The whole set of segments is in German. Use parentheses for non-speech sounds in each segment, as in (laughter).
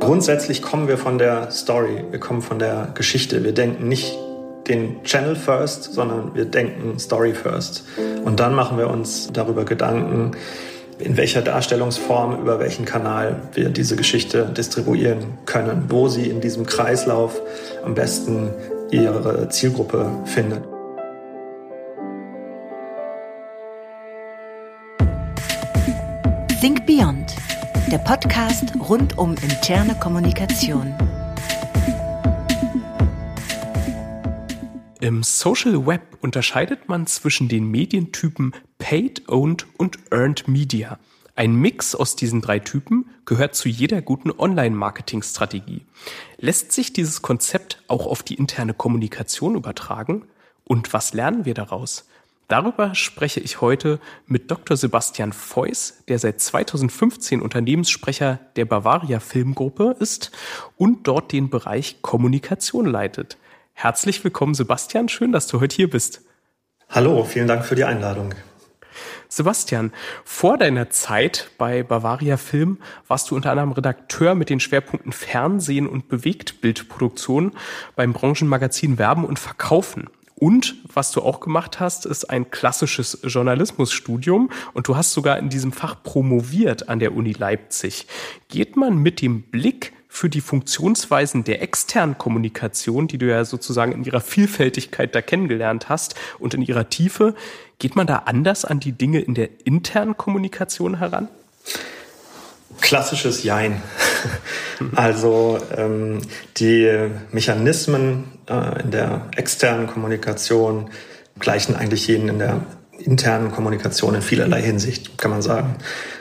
Grundsätzlich kommen wir von der Story, wir kommen von der Geschichte. Wir denken nicht den Channel first, sondern wir denken Story first. Und dann machen wir uns darüber Gedanken, in welcher Darstellungsform, über welchen Kanal wir diese Geschichte distribuieren können, wo sie in diesem Kreislauf am besten ihre Zielgruppe findet. Think Beyond, der Podcast rund um interne Kommunikation. Im Social Web unterscheidet man zwischen den Medientypen Paid, Owned und Earned Media. Ein Mix aus diesen drei Typen gehört zu jeder guten Online-Marketing-Strategie. Lässt sich dieses Konzept auch auf die interne Kommunikation übertragen? Und was lernen wir daraus? Darüber spreche ich heute mit Dr. Sebastian Feuss, der seit 2015 Unternehmenssprecher der Bavaria Filmgruppe ist und dort den Bereich Kommunikation leitet. Herzlich willkommen, Sebastian. Schön, dass du heute hier bist. Hallo, vielen Dank für die Einladung. Sebastian, vor deiner Zeit bei Bavaria Film warst du unter anderem Redakteur mit den Schwerpunkten Fernsehen und Bewegtbildproduktion beim Branchenmagazin Werben und Verkaufen. Und was du auch gemacht hast, ist ein klassisches Journalismusstudium und du hast sogar in diesem Fach promoviert an der Uni Leipzig. Geht man mit dem Blick für die Funktionsweisen der externen Kommunikation, die du ja sozusagen in ihrer Vielfältigkeit da kennengelernt hast und in ihrer Tiefe, geht man da anders an die Dinge in der internen Kommunikation heran? Klassisches Jein. (laughs) Also ähm, die Mechanismen äh, in der externen Kommunikation gleichen eigentlich jenen in der internen Kommunikation in vielerlei Hinsicht, kann man sagen.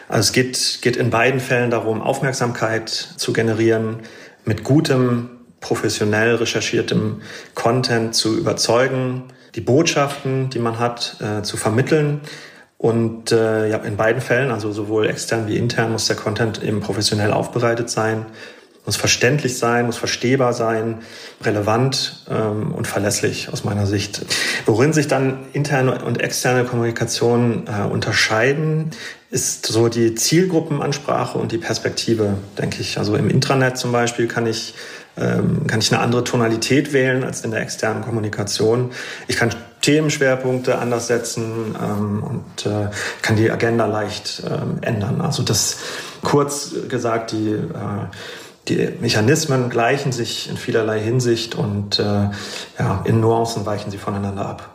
Also es geht, geht in beiden Fällen darum, Aufmerksamkeit zu generieren, mit gutem, professionell recherchiertem Content zu überzeugen, die Botschaften, die man hat, äh, zu vermitteln. Und äh, ja, in beiden Fällen, also sowohl extern wie intern, muss der Content eben professionell aufbereitet sein muss verständlich sein, muss verstehbar sein, relevant ähm, und verlässlich aus meiner Sicht. Worin sich dann interne und externe Kommunikation äh, unterscheiden, ist so die Zielgruppenansprache und die Perspektive, denke ich. Also im Intranet zum Beispiel kann ich ähm, kann ich eine andere Tonalität wählen als in der externen Kommunikation. Ich kann Themenschwerpunkte anders setzen ähm, und äh, kann die Agenda leicht ähm, ändern. Also das kurz gesagt, die äh, die Mechanismen gleichen sich in vielerlei Hinsicht und äh, ja, in Nuancen weichen sie voneinander ab.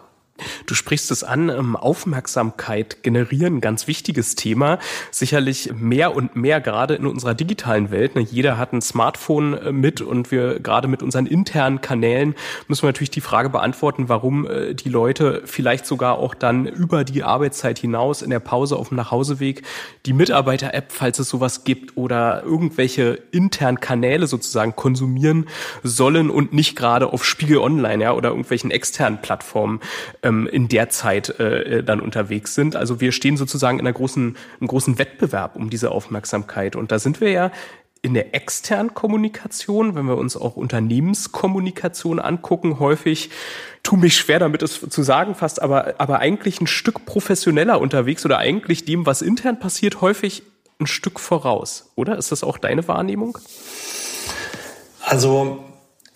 Du sprichst es an, ähm, Aufmerksamkeit generieren, ganz wichtiges Thema. Sicherlich mehr und mehr gerade in unserer digitalen Welt. Ne? Jeder hat ein Smartphone äh, mit und wir gerade mit unseren internen Kanälen müssen wir natürlich die Frage beantworten, warum äh, die Leute vielleicht sogar auch dann über die Arbeitszeit hinaus in der Pause auf dem Nachhauseweg die Mitarbeiter-App, falls es sowas gibt, oder irgendwelche internen Kanäle sozusagen konsumieren sollen und nicht gerade auf Spiegel Online ja, oder irgendwelchen externen Plattformen ähm, in der Zeit äh, dann unterwegs sind. Also wir stehen sozusagen in einer großen, einem großen Wettbewerb um diese Aufmerksamkeit. Und da sind wir ja in der externen Kommunikation, wenn wir uns auch Unternehmenskommunikation angucken, häufig tu mich schwer damit es zu sagen fast, aber, aber eigentlich ein Stück professioneller unterwegs oder eigentlich dem, was intern passiert, häufig ein Stück voraus. Oder ist das auch deine Wahrnehmung? Also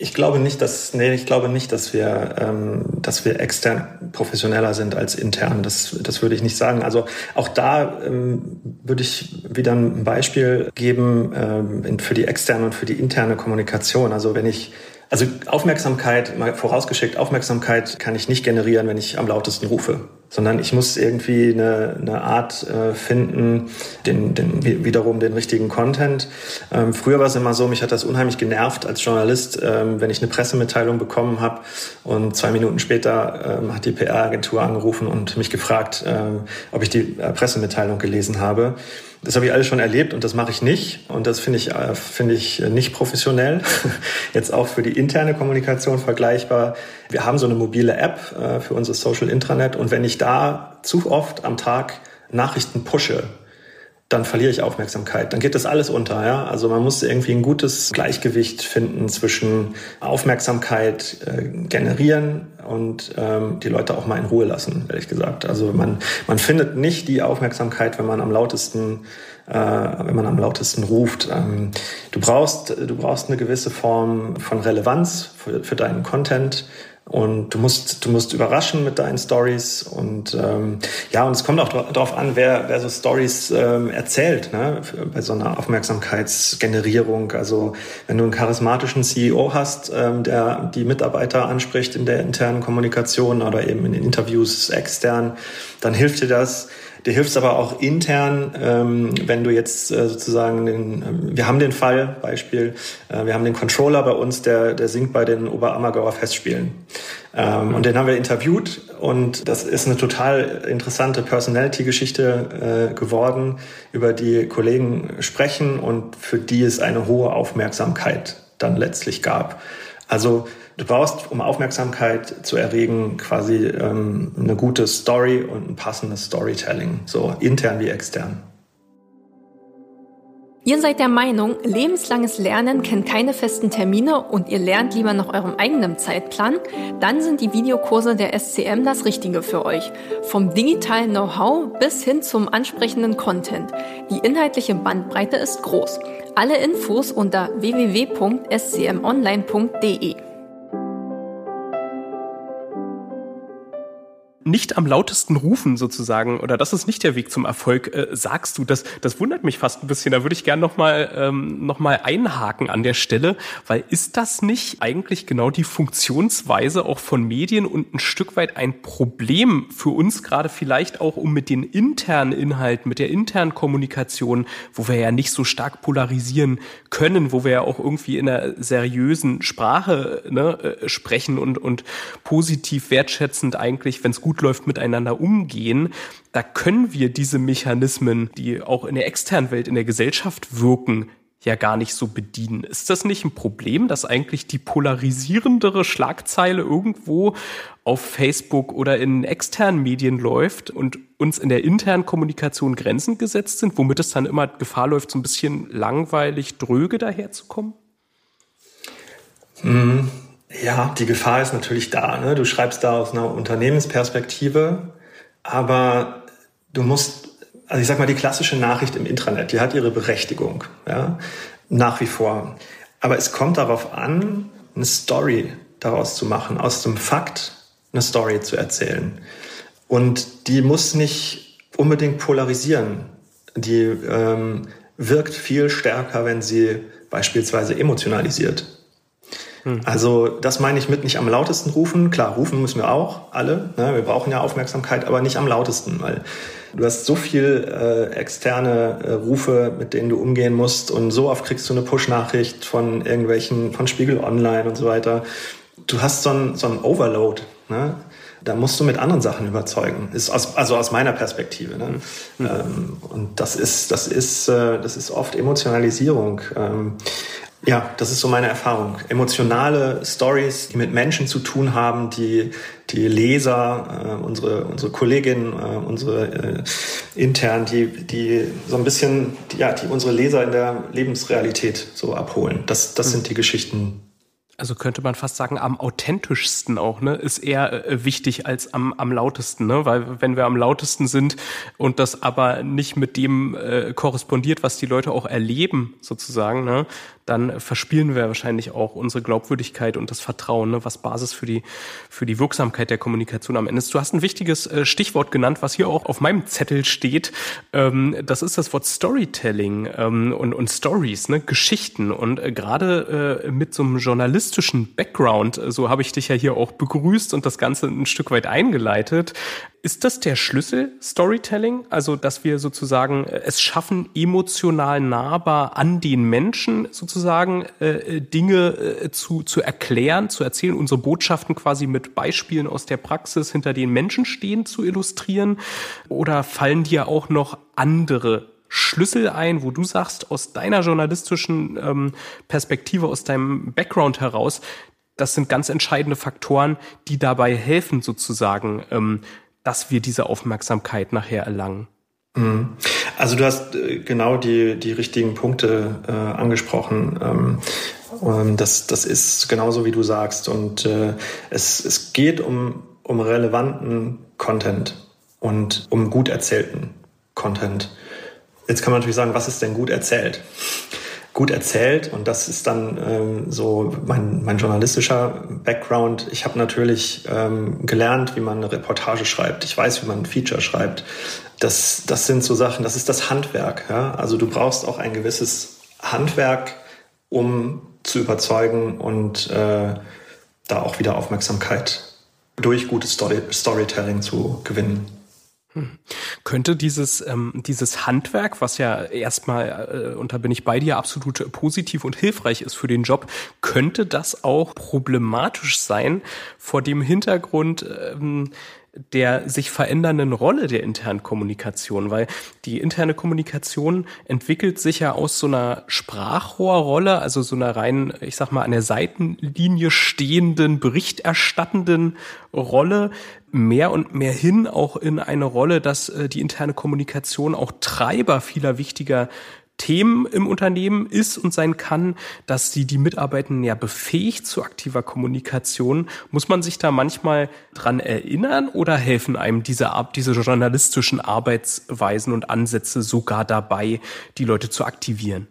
ich glaube nicht, dass nee, ich glaube nicht, dass wir, ähm, dass wir extern professioneller sind als intern. Das, das würde ich nicht sagen. Also auch da ähm, würde ich wieder ein Beispiel geben ähm, für die externe und für die interne Kommunikation. Also wenn ich also Aufmerksamkeit, mal vorausgeschickt, Aufmerksamkeit kann ich nicht generieren, wenn ich am lautesten rufe, sondern ich muss irgendwie eine, eine Art äh, finden, den, den, wiederum den richtigen Content. Ähm, früher war es immer so, mich hat das unheimlich genervt als Journalist, ähm, wenn ich eine Pressemitteilung bekommen habe und zwei Minuten später ähm, hat die PR-Agentur angerufen und mich gefragt, ähm, ob ich die äh, Pressemitteilung gelesen habe. Das habe ich alles schon erlebt und das mache ich nicht. Und das finde ich, äh, finde ich nicht professionell. (laughs) Jetzt auch für die interne Kommunikation vergleichbar. Wir haben so eine mobile App äh, für unser Social Intranet und wenn ich da zu oft am Tag Nachrichten pushe, dann verliere ich Aufmerksamkeit. Dann geht das alles unter. Ja? Also man muss irgendwie ein gutes Gleichgewicht finden zwischen Aufmerksamkeit äh, generieren und ähm, die Leute auch mal in Ruhe lassen, ehrlich gesagt. Also man, man findet nicht die Aufmerksamkeit, wenn man am lautesten äh, wenn man am lautesten ruft. Ähm, du brauchst du brauchst eine gewisse Form von Relevanz für, für deinen Content und du musst, du musst überraschen mit deinen Stories und ähm, ja, und es kommt auch darauf an, wer, wer so Stories ähm, erzählt, ne? bei so einer Aufmerksamkeitsgenerierung. Also wenn du einen charismatischen CEO hast, ähm, der die Mitarbeiter anspricht in der internen Kommunikation oder eben in den Interviews extern, dann hilft dir das. Dir hilft es aber auch intern, ähm, wenn du jetzt äh, sozusagen den, äh, wir haben den Fall, Beispiel, äh, wir haben den Controller bei uns, der, der singt bei den Oberammergauer Festspielen. Ähm, und den haben wir interviewt und das ist eine total interessante Personality-Geschichte äh, geworden, über die Kollegen sprechen und für die es eine hohe Aufmerksamkeit dann letztlich gab. Also Du brauchst, um Aufmerksamkeit zu erregen, quasi ähm, eine gute Story und ein passendes Storytelling, so intern wie extern. Ihr seid der Meinung, lebenslanges Lernen kennt keine festen Termine und ihr lernt lieber nach eurem eigenen Zeitplan? Dann sind die Videokurse der SCM das Richtige für euch. Vom digitalen Know-how bis hin zum ansprechenden Content. Die inhaltliche Bandbreite ist groß. Alle Infos unter www.scmonline.de. nicht am lautesten rufen sozusagen oder das ist nicht der Weg zum Erfolg, äh, sagst du. Das, das wundert mich fast ein bisschen. Da würde ich gerne nochmal ähm, noch einhaken an der Stelle, weil ist das nicht eigentlich genau die Funktionsweise auch von Medien und ein Stück weit ein Problem für uns gerade vielleicht auch, um mit den internen Inhalten, mit der internen Kommunikation, wo wir ja nicht so stark polarisieren können, wo wir ja auch irgendwie in einer seriösen Sprache ne, äh, sprechen und, und positiv wertschätzend eigentlich, wenn es gut gut läuft, miteinander umgehen, da können wir diese Mechanismen, die auch in der externen Welt, in der Gesellschaft wirken, ja gar nicht so bedienen. Ist das nicht ein Problem, dass eigentlich die polarisierendere Schlagzeile irgendwo auf Facebook oder in externen Medien läuft und uns in der internen Kommunikation Grenzen gesetzt sind, womit es dann immer Gefahr läuft, so ein bisschen langweilig, dröge daherzukommen? Mhm. Ja, die Gefahr ist natürlich da. Ne? Du schreibst da aus einer Unternehmensperspektive, aber du musst, also ich sag mal, die klassische Nachricht im Intranet, die hat ihre Berechtigung, ja, nach wie vor. Aber es kommt darauf an, eine Story daraus zu machen, aus dem Fakt eine Story zu erzählen. Und die muss nicht unbedingt polarisieren. Die ähm, wirkt viel stärker, wenn sie beispielsweise emotionalisiert. Hm. Also das meine ich mit nicht am lautesten rufen. Klar, rufen müssen wir auch alle. Ne? Wir brauchen ja Aufmerksamkeit, aber nicht am lautesten, weil du hast so viel äh, externe äh, Rufe, mit denen du umgehen musst und so oft kriegst du eine Push-Nachricht von irgendwelchen, von Spiegel Online und so weiter. Du hast so ein, so ein Overload. Ne? da musst du mit anderen Sachen überzeugen. Ist aus, also aus meiner Perspektive. Ne? Mhm. Ähm, und das ist, das ist, äh, das ist oft Emotionalisierung. Ähm, ja, das ist so meine Erfahrung. Emotionale Stories, die mit Menschen zu tun haben, die die Leser, äh, unsere unsere Kolleginnen, äh, unsere äh, intern, die die so ein bisschen, die, ja, die unsere Leser in der Lebensrealität so abholen. Das das sind die Geschichten, also könnte man fast sagen, am authentischsten auch, ne, ist eher äh, wichtig als am, am lautesten, ne? Weil wenn wir am lautesten sind und das aber nicht mit dem äh, korrespondiert, was die Leute auch erleben, sozusagen, ne, dann verspielen wir wahrscheinlich auch unsere Glaubwürdigkeit und das Vertrauen, ne, was Basis für die, für die Wirksamkeit der Kommunikation am Ende ist. Du hast ein wichtiges äh, Stichwort genannt, was hier auch auf meinem Zettel steht. Ähm, das ist das Wort Storytelling ähm, und, und Stories, ne, Geschichten. Und äh, gerade äh, mit so einem journalistischen Background, äh, so habe ich dich ja hier auch begrüßt und das Ganze ein Stück weit eingeleitet, ist das der Schlüssel Storytelling? Also, dass wir sozusagen äh, es schaffen, emotional nahbar an den Menschen sozusagen äh, Dinge äh, zu, zu erklären, zu erzählen, unsere Botschaften quasi mit Beispielen aus der Praxis hinter den Menschen stehen, zu illustrieren? Oder fallen dir auch noch andere Schlüssel ein, wo du sagst, aus deiner journalistischen ähm, Perspektive, aus deinem Background heraus, das sind ganz entscheidende Faktoren, die dabei helfen, sozusagen, ähm, dass wir diese Aufmerksamkeit nachher erlangen. Mhm. Also du hast äh, genau die, die richtigen Punkte äh, angesprochen. Ähm, ähm, das, das ist genauso, wie du sagst. Und äh, es, es geht um, um relevanten Content und um gut erzählten Content. Jetzt kann man natürlich sagen, was ist denn gut erzählt? Gut erzählt und das ist dann ähm, so mein, mein journalistischer Background. Ich habe natürlich ähm, gelernt, wie man eine Reportage schreibt. Ich weiß, wie man ein Feature schreibt. Das, das sind so Sachen, das ist das Handwerk. Ja? Also du brauchst auch ein gewisses Handwerk, um zu überzeugen und äh, da auch wieder Aufmerksamkeit durch gutes Story Storytelling zu gewinnen. Könnte dieses, ähm, dieses Handwerk, was ja erstmal, äh, und da bin ich bei dir, absolut positiv und hilfreich ist für den Job, könnte das auch problematisch sein vor dem Hintergrund, ähm, der sich verändernden Rolle der internen Kommunikation, weil die interne Kommunikation entwickelt sich ja aus so einer Sprachrohrrolle, also so einer rein, ich sag mal, an der Seitenlinie stehenden, berichterstattenden Rolle mehr und mehr hin auch in eine Rolle, dass äh, die interne Kommunikation auch Treiber vieler wichtiger Themen im Unternehmen ist und sein kann, dass sie die Mitarbeitenden ja befähigt zu aktiver Kommunikation. Muss man sich da manchmal dran erinnern oder helfen einem diese, diese journalistischen Arbeitsweisen und Ansätze sogar dabei, die Leute zu aktivieren?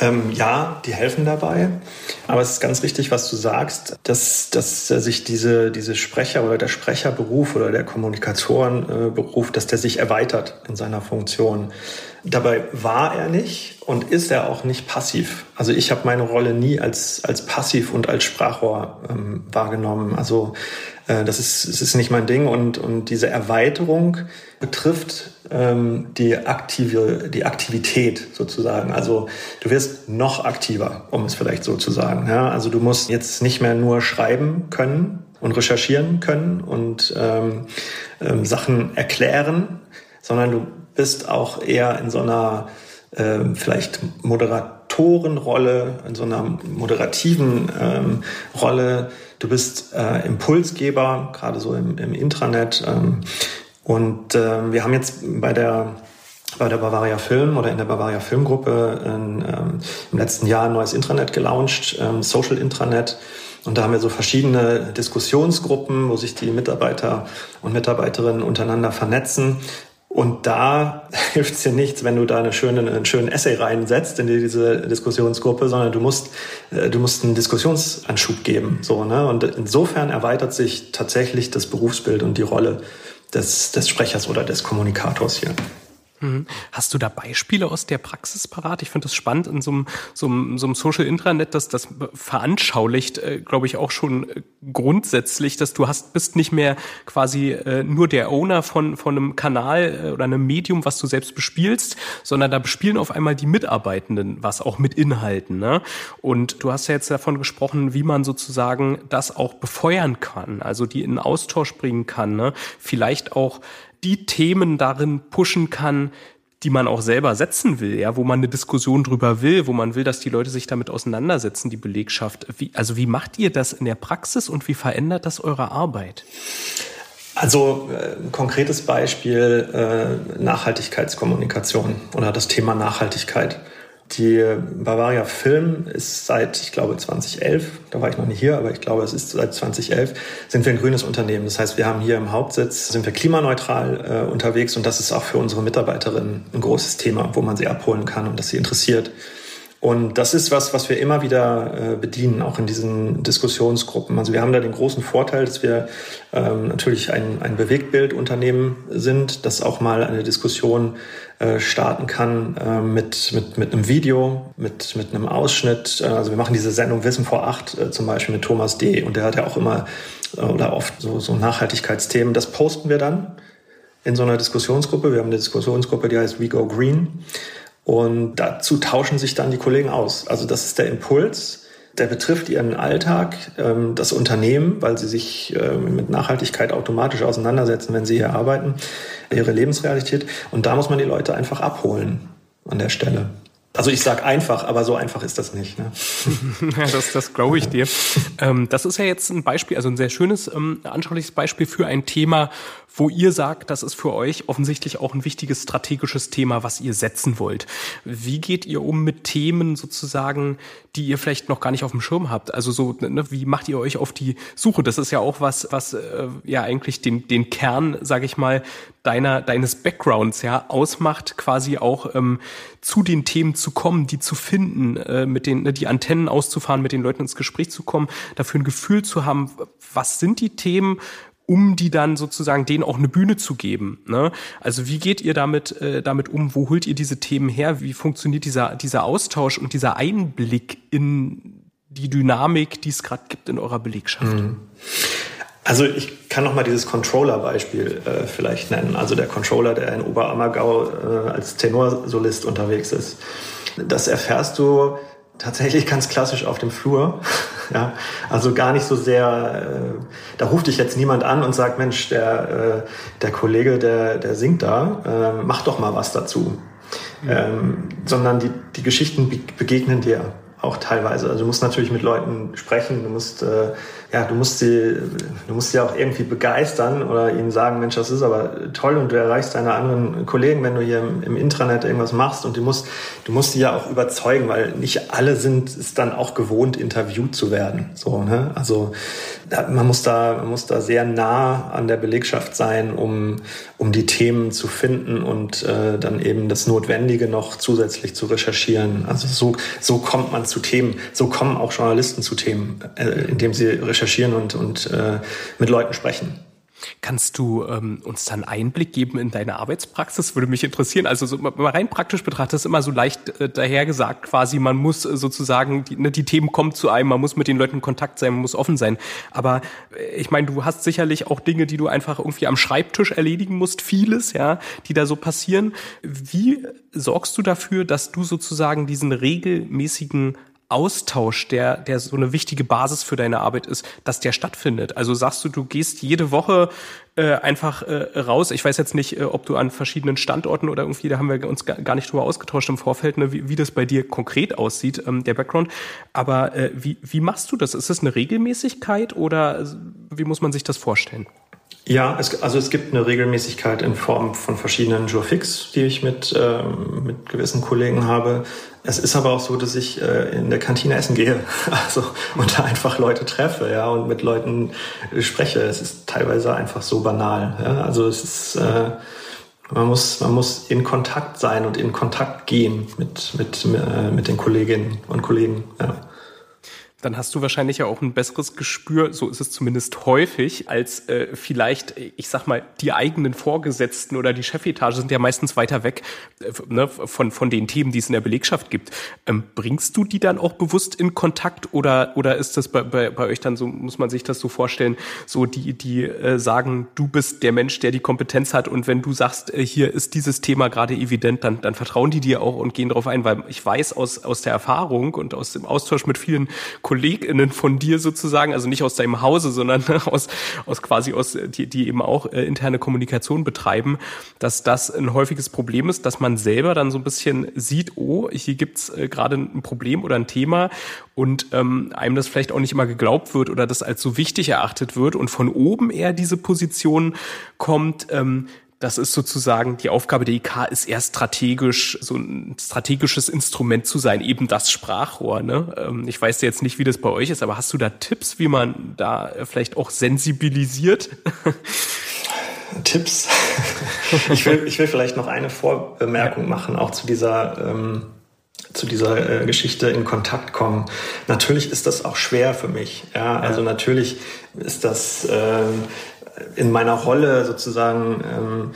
Ähm, ja, die helfen dabei. Aber es ist ganz wichtig, was du sagst, dass, dass sich diese, diese Sprecher oder der Sprecherberuf oder der Kommunikatorenberuf, dass der sich erweitert in seiner Funktion. Dabei war er nicht und ist er auch nicht passiv. Also ich habe meine Rolle nie als, als passiv und als Sprachrohr ähm, wahrgenommen. Also äh, das, ist, das ist nicht mein Ding. Und, und diese Erweiterung betrifft ähm, die, aktive, die Aktivität sozusagen. Also du wirst noch aktiver, um es vielleicht so zu sagen. Ja? Also du musst jetzt nicht mehr nur schreiben können und recherchieren können und ähm, ähm, Sachen erklären, sondern du bist auch eher in so einer äh, vielleicht Moderatorenrolle, in so einer moderativen ähm, Rolle. Du bist äh, Impulsgeber, gerade so im, im Intranet. Ähm, und äh, wir haben jetzt bei der bei der Bavaria Film oder in der Bavaria Filmgruppe in, ähm, im letzten Jahr ein neues Intranet gelauncht, ähm, Social Intranet. Und da haben wir so verschiedene Diskussionsgruppen, wo sich die Mitarbeiter und Mitarbeiterinnen untereinander vernetzen, und da (laughs) hilft es dir nichts, wenn du da eine schöne, einen schönen Essay reinsetzt in diese Diskussionsgruppe, sondern du musst, äh, du musst einen Diskussionsanschub geben. So, ne? Und insofern erweitert sich tatsächlich das Berufsbild und die Rolle des, des Sprechers oder des Kommunikators hier. Mhm. Hast du da Beispiele aus der Praxis parat? Ich finde das spannend in so einem, so einem, so einem Social Intranet, dass das veranschaulicht, äh, glaube ich, auch schon äh, grundsätzlich, dass du hast, bist nicht mehr quasi äh, nur der Owner von, von einem Kanal oder einem Medium, was du selbst bespielst, sondern da bespielen auf einmal die Mitarbeitenden was auch mit Inhalten. Ne? Und du hast ja jetzt davon gesprochen, wie man sozusagen das auch befeuern kann, also die in Austausch bringen kann, ne? vielleicht auch die Themen darin pushen kann, die man auch selber setzen will, ja, wo man eine Diskussion drüber will, wo man will, dass die Leute sich damit auseinandersetzen, die Belegschaft. Wie, also wie macht ihr das in der Praxis und wie verändert das eure Arbeit? Also äh, konkretes Beispiel äh, Nachhaltigkeitskommunikation oder das Thema Nachhaltigkeit. Die Bavaria Film ist seit, ich glaube, 2011, da war ich noch nicht hier, aber ich glaube, es ist seit 2011, sind wir ein grünes Unternehmen. Das heißt, wir haben hier im Hauptsitz, sind wir klimaneutral äh, unterwegs und das ist auch für unsere Mitarbeiterinnen ein großes Thema, wo man sie abholen kann und das sie interessiert. Und das ist was, was wir immer wieder äh, bedienen, auch in diesen Diskussionsgruppen. Also wir haben da den großen Vorteil, dass wir ähm, natürlich ein, ein Bewegtbildunternehmen sind, das auch mal eine Diskussion äh, starten kann äh, mit, mit, mit einem Video, mit, mit einem Ausschnitt. Äh, also wir machen diese Sendung Wissen vor acht äh, zum Beispiel mit Thomas D. Und der hat ja auch immer äh, oder oft so, so Nachhaltigkeitsthemen. Das posten wir dann in so einer Diskussionsgruppe. Wir haben eine Diskussionsgruppe, die heißt We Go Green. Und dazu tauschen sich dann die Kollegen aus. Also das ist der Impuls. der betrifft ihren Alltag, ähm, das Unternehmen, weil sie sich ähm, mit Nachhaltigkeit automatisch auseinandersetzen, wenn sie hier arbeiten, ihre Lebensrealität. Und da muss man die Leute einfach abholen an der Stelle. Also ich sag einfach, aber so einfach ist das nicht. Ne? (laughs) ja, das, das glaube ich dir. Ähm, das ist ja jetzt ein Beispiel, also ein sehr schönes, anschauliches Beispiel für ein Thema, wo ihr sagt, das ist für euch offensichtlich auch ein wichtiges strategisches Thema, was ihr setzen wollt. Wie geht ihr um mit Themen sozusagen, die ihr vielleicht noch gar nicht auf dem Schirm habt? Also so, ne, wie macht ihr euch auf die Suche? Das ist ja auch was, was äh, ja eigentlich den, den Kern, sage ich mal, deiner deines Backgrounds ja ausmacht, quasi auch ähm, zu den Themen zu kommen, die zu finden, äh, mit den ne, die Antennen auszufahren, mit den Leuten ins Gespräch zu kommen, dafür ein Gefühl zu haben, was sind die Themen, um die dann sozusagen denen auch eine Bühne zu geben. Ne? Also wie geht ihr damit, äh, damit um? Wo holt ihr diese Themen her? Wie funktioniert dieser, dieser Austausch und dieser Einblick in die Dynamik, die es gerade gibt in eurer Belegschaft? Mhm. Also ich kann noch mal dieses Controller-Beispiel äh, vielleicht nennen. Also der Controller, der in Oberammergau äh, als Tenorsolist unterwegs ist. Das erfährst du tatsächlich ganz klassisch auf dem Flur. (laughs) ja, also gar nicht so sehr, äh, da ruft dich jetzt niemand an und sagt, Mensch, der, äh, der Kollege, der, der singt da, äh, mach doch mal was dazu. Mhm. Ähm, sondern die, die Geschichten begegnen dir auch teilweise. Also du musst natürlich mit Leuten sprechen, du musst äh, ja, du musst sie, du musst sie auch irgendwie begeistern oder ihnen sagen, Mensch, das ist aber toll und du erreichst deine anderen Kollegen, wenn du hier im, im Intranet irgendwas machst und du musst, du musst sie ja auch überzeugen, weil nicht alle sind es dann auch gewohnt, interviewt zu werden. So, ne? Also man muss da, man muss da sehr nah an der Belegschaft sein, um, um die Themen zu finden und äh, dann eben das Notwendige noch zusätzlich zu recherchieren. Also so, so kommt man zu Themen, so kommen auch Journalisten zu Themen, äh, indem sie recherchieren und, und äh, mit Leuten sprechen. Kannst du ähm, uns dann Einblick geben in deine Arbeitspraxis? Würde mich interessieren. Also so, mal rein praktisch betrachtet ist immer so leicht äh, dahergesagt quasi, man muss äh, sozusagen, die, ne, die Themen kommen zu einem, man muss mit den Leuten in Kontakt sein, man muss offen sein. Aber äh, ich meine, du hast sicherlich auch Dinge, die du einfach irgendwie am Schreibtisch erledigen musst, vieles, ja, die da so passieren. Wie sorgst du dafür, dass du sozusagen diesen regelmäßigen Austausch, der, der so eine wichtige Basis für deine Arbeit ist, dass der stattfindet. Also sagst du, du gehst jede Woche äh, einfach äh, raus. Ich weiß jetzt nicht, äh, ob du an verschiedenen Standorten oder irgendwie, da haben wir uns gar nicht drüber ausgetauscht im Vorfeld, ne, wie, wie das bei dir konkret aussieht, ähm, der Background. Aber äh, wie, wie machst du das? Ist das eine Regelmäßigkeit oder wie muss man sich das vorstellen? Ja, es, also es gibt eine Regelmäßigkeit in Form von verschiedenen Jurfix, die ich mit, ähm, mit gewissen Kollegen habe. Es ist aber auch so, dass ich äh, in der Kantine essen gehe, (laughs) also und da einfach Leute treffe, ja, und mit Leuten spreche. Es ist teilweise einfach so banal. Ja? Also es ist äh, man muss, man muss in Kontakt sein und in Kontakt gehen mit, mit, äh, mit den Kolleginnen und Kollegen. Ja dann hast du wahrscheinlich ja auch ein besseres Gespür, so ist es zumindest häufig, als äh, vielleicht, ich sag mal, die eigenen Vorgesetzten oder die Chefetage sind ja meistens weiter weg äh, ne, von, von den Themen, die es in der Belegschaft gibt. Ähm, bringst du die dann auch bewusst in Kontakt oder, oder ist das bei, bei, bei euch dann so, muss man sich das so vorstellen, so die, die äh, sagen, du bist der Mensch, der die Kompetenz hat und wenn du sagst, äh, hier ist dieses Thema gerade evident, dann, dann vertrauen die dir auch und gehen darauf ein, weil ich weiß aus, aus der Erfahrung und aus dem Austausch mit vielen Kollegen, KollegInnen von dir sozusagen, also nicht aus deinem Hause, sondern (laughs) aus, aus quasi aus, die, die eben auch äh, interne Kommunikation betreiben, dass das ein häufiges Problem ist, dass man selber dann so ein bisschen sieht, oh, hier gibt's äh, gerade ein Problem oder ein Thema und ähm, einem das vielleicht auch nicht immer geglaubt wird oder das als so wichtig erachtet wird und von oben eher diese Position kommt, ähm, das ist sozusagen die Aufgabe der IK, ist eher strategisch, so ein strategisches Instrument zu sein, eben das Sprachrohr. Ne? Ähm, ich weiß jetzt nicht, wie das bei euch ist, aber hast du da Tipps, wie man da vielleicht auch sensibilisiert? (laughs) Tipps. Ich will, ich will vielleicht noch eine Vorbemerkung machen, auch zu dieser ähm, zu dieser äh, Geschichte in Kontakt kommen. Natürlich ist das auch schwer für mich. Ja, also natürlich ist das ähm, in meiner Rolle sozusagen ähm,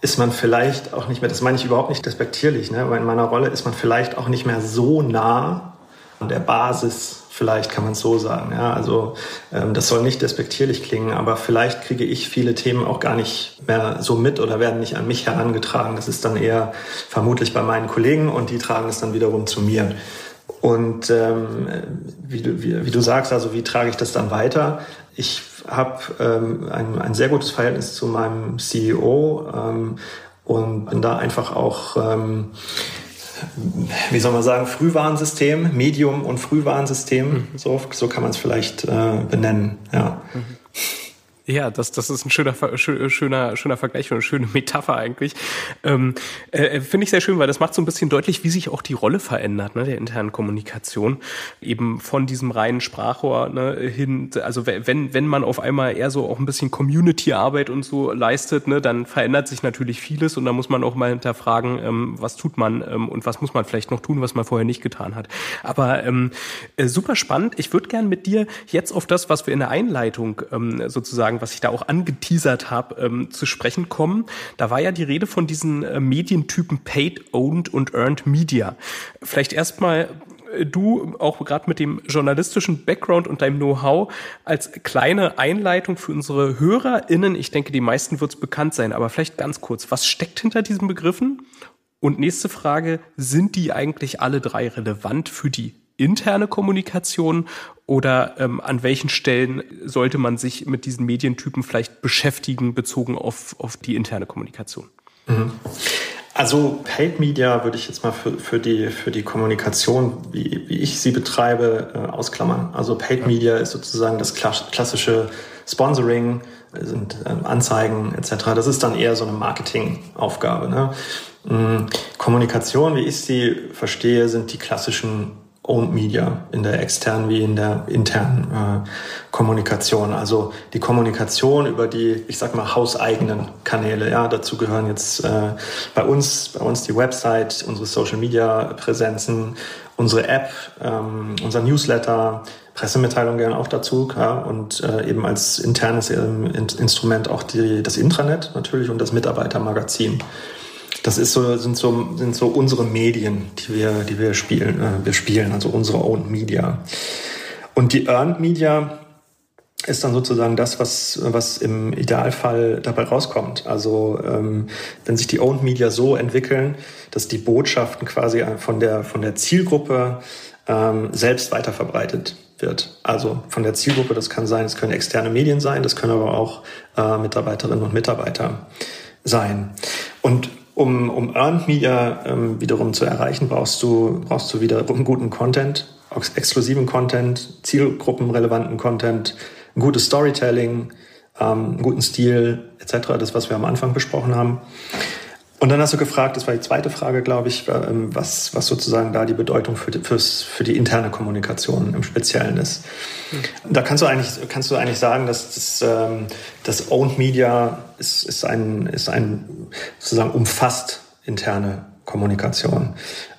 ist man vielleicht auch nicht mehr, das meine ich überhaupt nicht despektierlich, ne? aber in meiner Rolle ist man vielleicht auch nicht mehr so nah an der Basis, vielleicht kann man es so sagen. Ja? Also ähm, das soll nicht despektierlich klingen, aber vielleicht kriege ich viele Themen auch gar nicht mehr so mit oder werden nicht an mich herangetragen. Das ist dann eher vermutlich bei meinen Kollegen und die tragen es dann wiederum zu mir. Und ähm, wie, du, wie, wie du sagst, also wie trage ich das dann weiter? Ich habe ähm, ein, ein sehr gutes Verhältnis zu meinem CEO ähm, und bin da einfach auch, ähm, wie soll man sagen, Frühwarnsystem, Medium und Frühwarnsystem, mhm. so, so kann man es vielleicht äh, benennen. Ja. Mhm. Ja, das, das ist ein schöner, schöner, schöner Vergleich und eine schöne (laughs) Metapher eigentlich. Ähm, äh, Finde ich sehr schön, weil das macht so ein bisschen deutlich, wie sich auch die Rolle verändert, ne, der internen Kommunikation. Eben von diesem reinen Sprachrohr ne, hin, also wenn, wenn man auf einmal eher so auch ein bisschen Community-Arbeit und so leistet, ne, dann verändert sich natürlich vieles und da muss man auch mal hinterfragen, ähm, was tut man ähm, und was muss man vielleicht noch tun, was man vorher nicht getan hat. Aber ähm, äh, super spannend. Ich würde gern mit dir jetzt auf das, was wir in der Einleitung ähm, sozusagen was ich da auch angeteasert habe, ähm, zu sprechen kommen. Da war ja die Rede von diesen äh, Medientypen Paid, Owned und Earned Media. Vielleicht erstmal äh, du auch gerade mit dem journalistischen Background und deinem Know-how als kleine Einleitung für unsere HörerInnen. Ich denke, die meisten wird es bekannt sein, aber vielleicht ganz kurz. Was steckt hinter diesen Begriffen? Und nächste Frage, sind die eigentlich alle drei relevant für die interne Kommunikation oder ähm, an welchen Stellen sollte man sich mit diesen Medientypen vielleicht beschäftigen, bezogen auf, auf die interne Kommunikation? Mhm. Also Paid Media würde ich jetzt mal für, für, die, für die Kommunikation, wie, wie ich sie betreibe, äh, ausklammern. Also Paid Media ist sozusagen das klassische Sponsoring, sind ähm, Anzeigen etc. Das ist dann eher so eine Marketingaufgabe. Ne? Mhm. Kommunikation, wie ich sie verstehe, sind die klassischen Owned Media in der externen wie in der internen äh, Kommunikation. Also die Kommunikation über die, ich sag mal, hauseigenen Kanäle. Ja, dazu gehören jetzt äh, bei uns, bei uns die Website, unsere Social Media Präsenzen, unsere App, ähm, unser Newsletter, Pressemitteilungen gehören auch dazu, ja, und äh, eben als internes ähm, Instrument auch die, das Intranet natürlich und das Mitarbeitermagazin. Das ist so, sind so, sind so unsere Medien, die wir, die wir spielen, äh, wir spielen, also unsere Owned Media. Und die Earned Media ist dann sozusagen das, was, was im Idealfall dabei rauskommt. Also ähm, wenn sich die Owned Media so entwickeln, dass die Botschaften quasi von der, von der Zielgruppe ähm, selbst weiterverbreitet wird. Also von der Zielgruppe, das kann sein, es können externe Medien sein, das können aber auch äh, Mitarbeiterinnen und Mitarbeiter sein. Und um, um Earned Media ähm, wiederum zu erreichen, brauchst du, brauchst du wiederum guten Content, exklusiven Content, zielgruppenrelevanten Content, gutes Storytelling, ähm, guten Stil etc., das, was wir am Anfang besprochen haben. Und dann hast du gefragt, das war die zweite Frage, glaube ich, ähm, was, was sozusagen da die Bedeutung für die, fürs, für die interne Kommunikation im Speziellen ist. Mhm. Da kannst du eigentlich, kannst du eigentlich sagen, dass das, ähm, das Owned Media ist, ist, ein, ist ein sozusagen umfasst interne Kommunikation.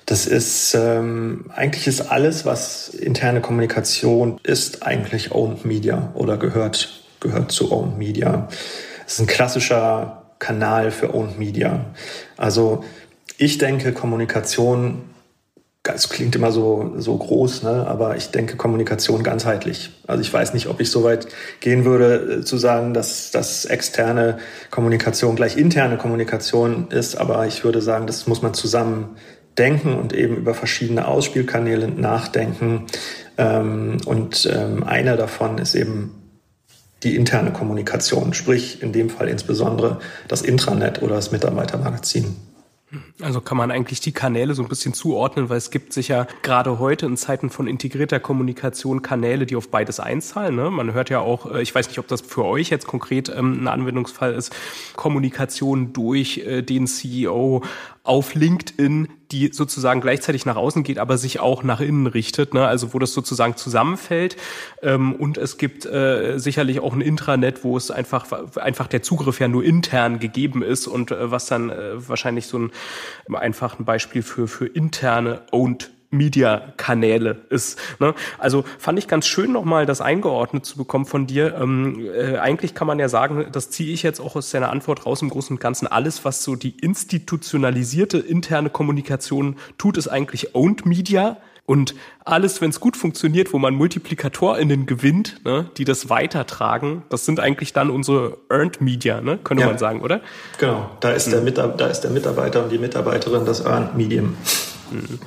Das ist ähm, eigentlich ist alles, was interne Kommunikation ist, eigentlich Owned Media oder gehört gehört zu Owned Media. Es ist ein klassischer Kanal für Owned Media. Also ich denke, Kommunikation, das klingt immer so, so groß, ne? aber ich denke Kommunikation ganzheitlich. Also ich weiß nicht, ob ich so weit gehen würde, äh, zu sagen, dass, dass externe Kommunikation gleich interne Kommunikation ist, aber ich würde sagen, das muss man zusammen denken und eben über verschiedene Ausspielkanäle nachdenken. Ähm, und ähm, einer davon ist eben die interne Kommunikation, sprich in dem Fall insbesondere das Intranet oder das Mitarbeitermagazin. Also kann man eigentlich die Kanäle so ein bisschen zuordnen, weil es gibt sicher gerade heute in Zeiten von integrierter Kommunikation Kanäle, die auf beides einzahlen. Ne? Man hört ja auch, äh, ich weiß nicht, ob das für euch jetzt konkret ähm, ein Anwendungsfall ist, Kommunikation durch äh, den CEO auf LinkedIn, die sozusagen gleichzeitig nach außen geht, aber sich auch nach innen richtet, ne? also wo das sozusagen zusammenfällt. Ähm, und es gibt äh, sicherlich auch ein Intranet, wo es einfach, einfach der Zugriff ja nur intern gegeben ist und äh, was dann äh, wahrscheinlich so ein einfach ein Beispiel für, für interne Owned Media-Kanäle ist. Ne? Also fand ich ganz schön nochmal das eingeordnet zu bekommen von dir. Ähm, äh, eigentlich kann man ja sagen, das ziehe ich jetzt auch aus deiner Antwort raus im Großen und Ganzen. Alles, was so die institutionalisierte interne Kommunikation tut, ist eigentlich Owned Media. Und alles, wenn es gut funktioniert, wo man MultiplikatorInnen gewinnt, ne, die das weitertragen, das sind eigentlich dann unsere Earned Media, ne, könnte ja. man sagen, oder? Genau, da ist, mhm. der da ist der Mitarbeiter und die Mitarbeiterin das Earned Medium. Mhm.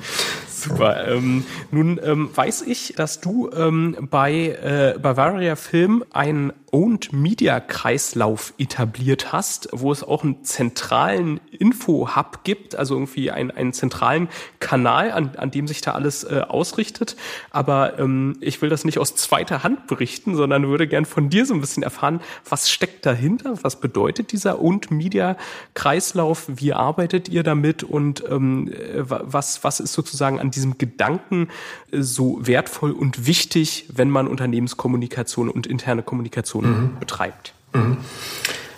Super. Ähm, nun ähm, weiß ich, dass du ähm, bei äh, Bavaria Film einen Owned Media Kreislauf etabliert hast, wo es auch einen zentralen Info-Hub gibt, also irgendwie einen, einen zentralen Kanal, an, an dem sich da alles äh, ausrichtet. Aber ähm, ich will das nicht aus zweiter Hand berichten, sondern würde gern von dir so ein bisschen erfahren, was steckt dahinter, was bedeutet dieser Owned Media Kreislauf, wie arbeitet ihr damit und ähm, was, was ist sozusagen an diesem Gedanken äh, so wertvoll und wichtig, wenn man Unternehmenskommunikation und interne Kommunikation mhm. betreibt. Mhm.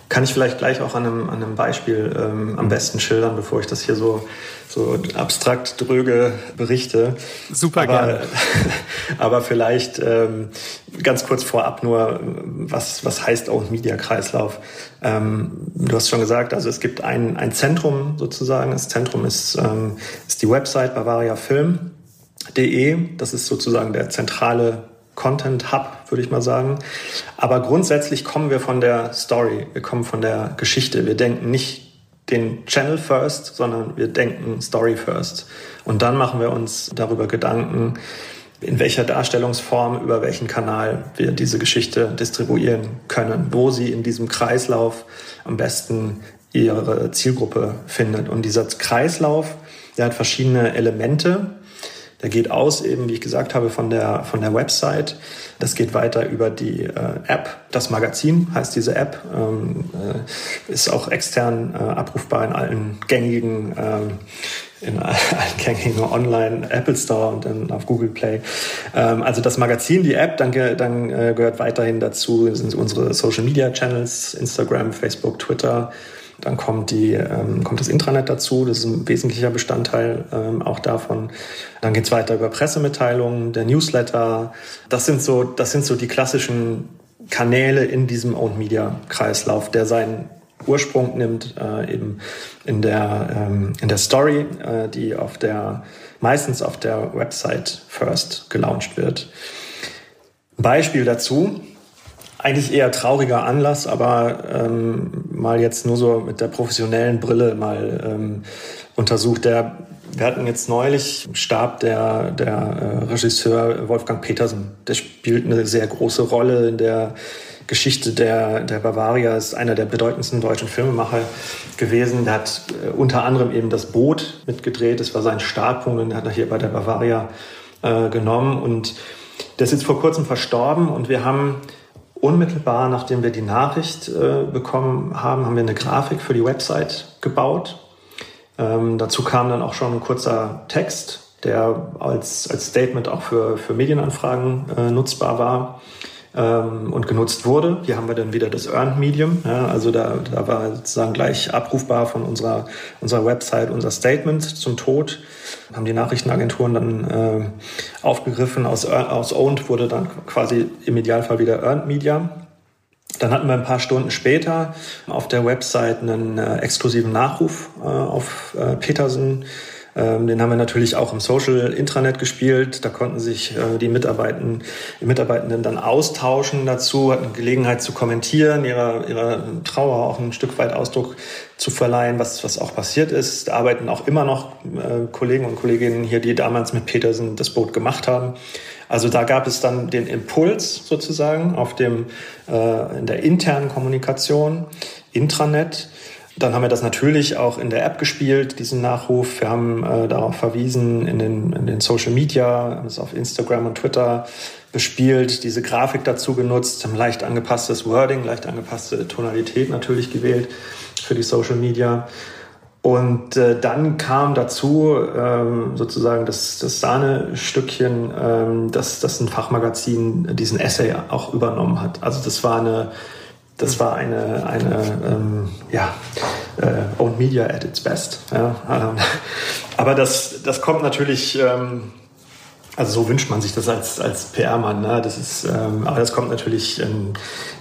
Kann ich vielleicht gleich auch an einem, an einem Beispiel ähm, am mhm. besten schildern, bevor ich das hier so, so abstrakt dröge berichte. Super aber, gerne. (laughs) aber vielleicht ähm, ganz kurz vorab nur, was, was heißt Owned Media Kreislauf? Ähm, du hast schon gesagt, also es gibt ein, ein Zentrum sozusagen. Das Zentrum ist, ähm, ist die Website bavariafilm.de. Das ist sozusagen der zentrale Content Hub, würde ich mal sagen. Aber grundsätzlich kommen wir von der Story, wir kommen von der Geschichte. Wir denken nicht den Channel first, sondern wir denken Story first. Und dann machen wir uns darüber Gedanken, in welcher Darstellungsform, über welchen Kanal wir diese Geschichte distribuieren können, wo sie in diesem Kreislauf am besten ihre Zielgruppe findet. Und dieser Kreislauf, der hat verschiedene Elemente. Der geht aus, eben wie ich gesagt habe, von der, von der Website. Das geht weiter über die äh, App. Das Magazin heißt diese App, ähm, äh, ist auch extern äh, abrufbar in allen gängigen ähm, in (laughs) allen gängigen Online Apple Store und dann auf Google Play. Ähm, also das Magazin, die App, dann, ge dann äh, gehört weiterhin dazu sind unsere Social Media Channels, Instagram, Facebook, Twitter, dann kommt, die, ähm, kommt das Intranet dazu, das ist ein wesentlicher Bestandteil ähm, auch davon. Dann geht's weiter über Pressemitteilungen, der Newsletter. Das sind so, das sind so die klassischen Kanäle in diesem Owned Media Kreislauf, der seinen Ursprung nimmt äh, eben in der, ähm, in der Story, äh, die auf der, meistens auf der Website First gelauncht wird. Beispiel dazu eigentlich eher trauriger Anlass, aber ähm, mal jetzt nur so mit der professionellen Brille mal ähm, untersucht. Der, wir hatten jetzt neulich starb der, der äh, Regisseur Wolfgang Petersen. Der spielt eine sehr große Rolle in der Geschichte der, der Bavaria, ist einer der bedeutendsten deutschen Filmemacher gewesen. Der hat äh, unter anderem eben das Boot mitgedreht. Das war sein Startpunkt und hat er hier bei der Bavaria äh, genommen. Und der ist jetzt vor kurzem verstorben und wir haben Unmittelbar nachdem wir die Nachricht äh, bekommen haben, haben wir eine Grafik für die Website gebaut. Ähm, dazu kam dann auch schon ein kurzer Text, der als, als Statement auch für, für Medienanfragen äh, nutzbar war ähm, und genutzt wurde. Hier haben wir dann wieder das Earned Medium. Ja, also da, da war sozusagen gleich abrufbar von unserer, unserer Website unser Statement zum Tod. Haben die Nachrichtenagenturen dann äh, aufgegriffen. Aus, aus Owned wurde dann quasi im Idealfall wieder Earned Media. Dann hatten wir ein paar Stunden später auf der Website einen äh, exklusiven Nachruf äh, auf äh, Petersen ähm, den haben wir natürlich auch im Social Intranet gespielt. Da konnten sich äh, die, Mitarbeitenden, die Mitarbeitenden dann austauschen dazu, hatten Gelegenheit zu kommentieren, ihrer, ihrer Trauer auch ein Stück weit Ausdruck zu verleihen, was, was auch passiert ist. Da arbeiten auch immer noch äh, Kollegen und Kolleginnen hier, die damals mit Petersen das Boot gemacht haben. Also da gab es dann den Impuls sozusagen auf dem, äh, in der internen Kommunikation, Intranet, dann haben wir das natürlich auch in der App gespielt, diesen Nachruf. Wir haben äh, darauf verwiesen in den, in den Social Media, haben es auf Instagram und Twitter bespielt, diese Grafik dazu genutzt, haben leicht angepasstes Wording, leicht angepasste Tonalität natürlich gewählt für die Social Media. Und äh, dann kam dazu ähm, sozusagen das, das Sahnestückchen, ähm, dass, dass ein Fachmagazin diesen Essay auch übernommen hat. Also das war eine das war eine, eine ähm, ja, äh, Owned Media at its best. Ja. Ähm, aber das, das kommt natürlich, ähm, also so wünscht man sich das als, als PR-Mann. Ne? Das ist, ähm, aber das kommt natürlich ähm,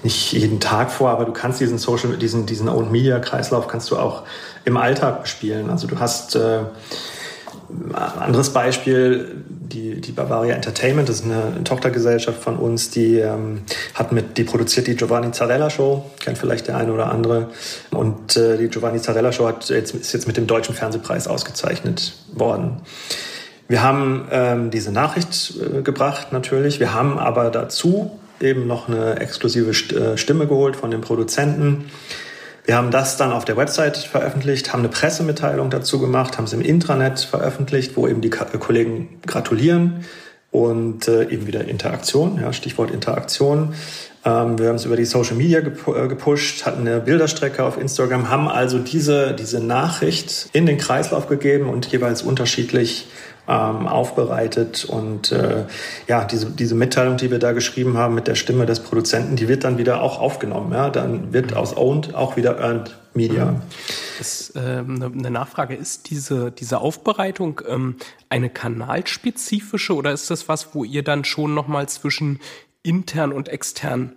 nicht jeden Tag vor, aber du kannst diesen Social, diesen, diesen Owned Media Kreislauf kannst du auch im Alltag spielen. Also du hast äh, anderes Beispiel, die, die Bavaria Entertainment, das ist eine Tochtergesellschaft von uns, die ähm, hat mit, die produziert die Giovanni Zarella Show, kennt vielleicht der eine oder andere. Und äh, die Giovanni Zarella Show hat jetzt, ist jetzt mit dem Deutschen Fernsehpreis ausgezeichnet worden. Wir haben ähm, diese Nachricht äh, gebracht natürlich. Wir haben aber dazu eben noch eine exklusive äh, Stimme geholt von den Produzenten. Wir haben das dann auf der Website veröffentlicht, haben eine Pressemitteilung dazu gemacht, haben es im Intranet veröffentlicht, wo eben die äh, Kollegen gratulieren und äh, eben wieder Interaktion, ja, Stichwort Interaktion. Ähm, wir haben es über die Social Media äh, gepusht, hatten eine Bilderstrecke auf Instagram, haben also diese, diese Nachricht in den Kreislauf gegeben und jeweils unterschiedlich ähm, aufbereitet. Und äh, ja, diese, diese Mitteilung, die wir da geschrieben haben mit der Stimme des Produzenten, die wird dann wieder auch aufgenommen. Ja? Dann wird aus Owned auch wieder Earned Media. Das, ähm, eine Nachfrage, ist diese, diese Aufbereitung ähm, eine kanalspezifische oder ist das was, wo ihr dann schon nochmal zwischen intern und extern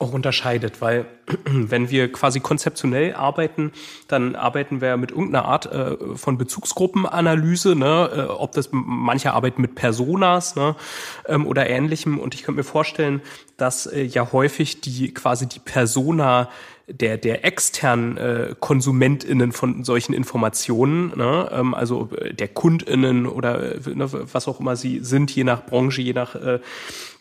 auch unterscheidet, weil (clears throat) wenn wir quasi konzeptionell arbeiten, dann arbeiten wir mit irgendeiner Art äh, von Bezugsgruppenanalyse, ne, äh, ob das manche arbeiten mit Personas ne, ähm, oder ähnlichem. Und ich könnte mir vorstellen, dass äh, ja häufig die quasi die Persona der, der externen äh, KonsumentInnen von solchen Informationen, ne? ähm, also äh, der KundInnen oder äh, ne, was auch immer sie sind, je nach Branche, je nach äh,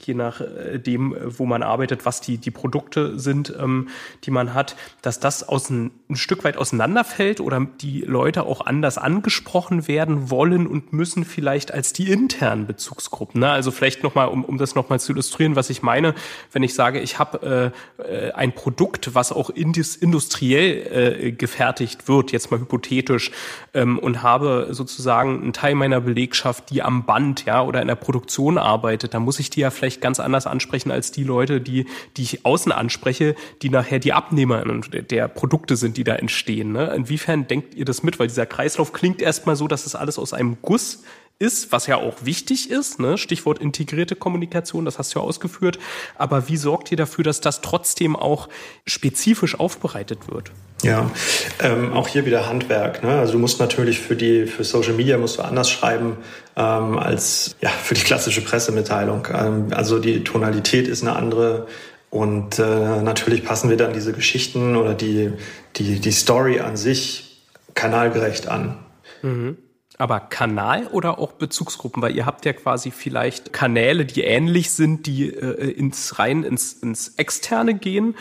je nachdem, wo man arbeitet, was die, die Produkte sind, ähm, die man hat, dass das aus ein, ein Stück weit auseinanderfällt oder die Leute auch anders angesprochen werden wollen und müssen vielleicht als die internen Bezugsgruppen. Ne? Also vielleicht nochmal, um, um das nochmal zu illustrieren, was ich meine, wenn ich sage, ich habe äh, äh ein Produkt, was auch industriell äh, gefertigt wird, jetzt mal hypothetisch, ähm, und habe sozusagen einen Teil meiner Belegschaft, die am Band ja oder in der Produktion arbeitet, dann muss ich die ja vielleicht ganz anders ansprechen als die Leute, die, die ich außen anspreche, die nachher die Abnehmer der Produkte sind, die da entstehen. Ne? Inwiefern denkt ihr das mit? Weil dieser Kreislauf klingt erstmal so, dass es das alles aus einem Guss ist, was ja auch wichtig ist, ne? Stichwort integrierte Kommunikation, das hast du ja ausgeführt. Aber wie sorgt ihr dafür, dass das trotzdem auch spezifisch aufbereitet wird? Ja, ähm, auch hier wieder Handwerk. Ne? Also du musst natürlich für die für Social Media musst du anders schreiben ähm, als ja für die klassische Pressemitteilung. Ähm, also die Tonalität ist eine andere. Und äh, natürlich passen wir dann diese Geschichten oder die, die, die Story an sich kanalgerecht an. Mhm. Aber Kanal oder auch Bezugsgruppen? Weil ihr habt ja quasi vielleicht Kanäle, die ähnlich sind, die äh, ins rein ins, ins Externe gehen.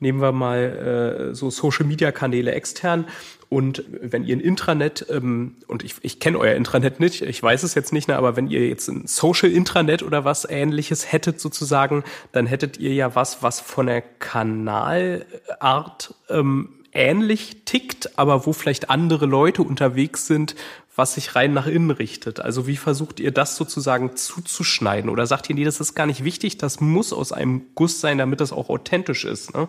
Nehmen wir mal äh, so Social-Media-Kanäle extern. Und wenn ihr ein Intranet, ähm, und ich, ich kenne euer Intranet nicht, ich weiß es jetzt nicht, ne, aber wenn ihr jetzt ein Social-Intranet oder was ähnliches hättet sozusagen, dann hättet ihr ja was, was von der Kanalart ähm, ähnlich tickt, aber wo vielleicht andere Leute unterwegs sind, was sich rein nach innen richtet. Also wie versucht ihr das sozusagen zuzuschneiden? Oder sagt ihr, nee, das ist gar nicht wichtig, das muss aus einem Guss sein, damit das auch authentisch ist? Ne?